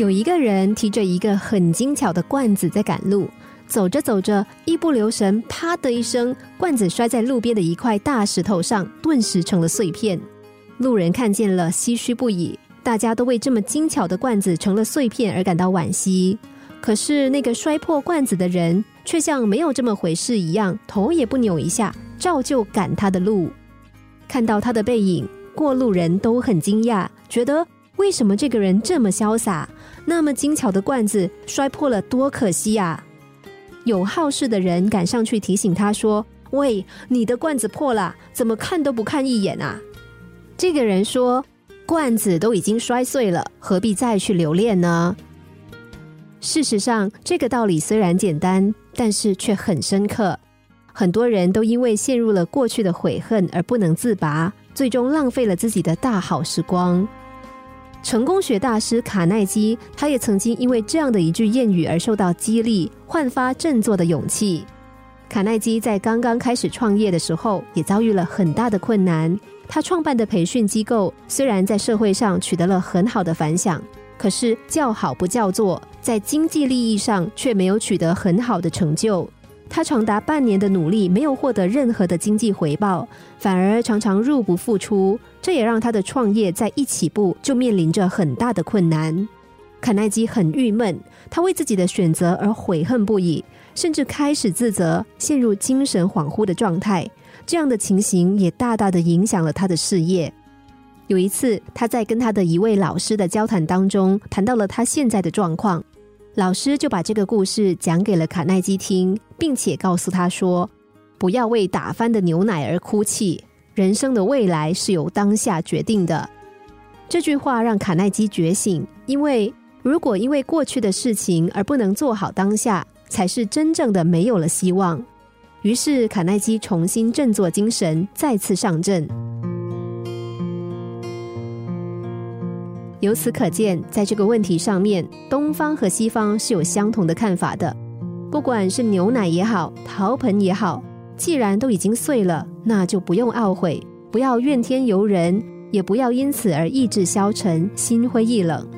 有一个人提着一个很精巧的罐子在赶路，走着走着，一不留神，啪的一声，罐子摔在路边的一块大石头上，顿时成了碎片。路人看见了，唏嘘不已。大家都为这么精巧的罐子成了碎片而感到惋惜。可是那个摔破罐子的人，却像没有这么回事一样，头也不扭一下，照旧赶他的路。看到他的背影，过路人都很惊讶，觉得为什么这个人这么潇洒？那么精巧的罐子摔破了，多可惜呀！有好事的人赶上去提醒他说：“喂，你的罐子破了，怎么看都不看一眼啊？”这个人说：“罐子都已经摔碎了，何必再去留恋呢？”事实上，这个道理虽然简单，但是却很深刻。很多人都因为陷入了过去的悔恨而不能自拔，最终浪费了自己的大好时光。成功学大师卡耐基，他也曾经因为这样的一句谚语而受到激励，焕发振作的勇气。卡耐基在刚刚开始创业的时候，也遭遇了很大的困难。他创办的培训机构虽然在社会上取得了很好的反响，可是叫好不叫座，在经济利益上却没有取得很好的成就。他长达半年的努力没有获得任何的经济回报，反而常常入不敷出，这也让他的创业在一起步就面临着很大的困难。卡耐基很郁闷，他为自己的选择而悔恨不已，甚至开始自责，陷入精神恍惚的状态。这样的情形也大大的影响了他的事业。有一次，他在跟他的一位老师的交谈当中，谈到了他现在的状况，老师就把这个故事讲给了卡耐基听，并且告诉他说：“不要为打翻的牛奶而哭泣，人生的未来是由当下决定的。”这句话让卡耐基觉醒，因为如果因为过去的事情而不能做好当下，才是真正的没有了希望。于是，卡耐基重新振作精神，再次上阵。由此可见，在这个问题上面，东方和西方是有相同的看法的。不管是牛奶也好，陶盆也好，既然都已经碎了，那就不用懊悔，不要怨天尤人，也不要因此而意志消沉、心灰意冷。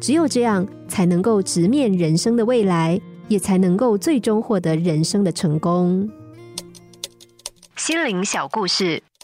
只有这样，才能够直面人生的未来，也才能够最终获得人生的成功。心灵小故事，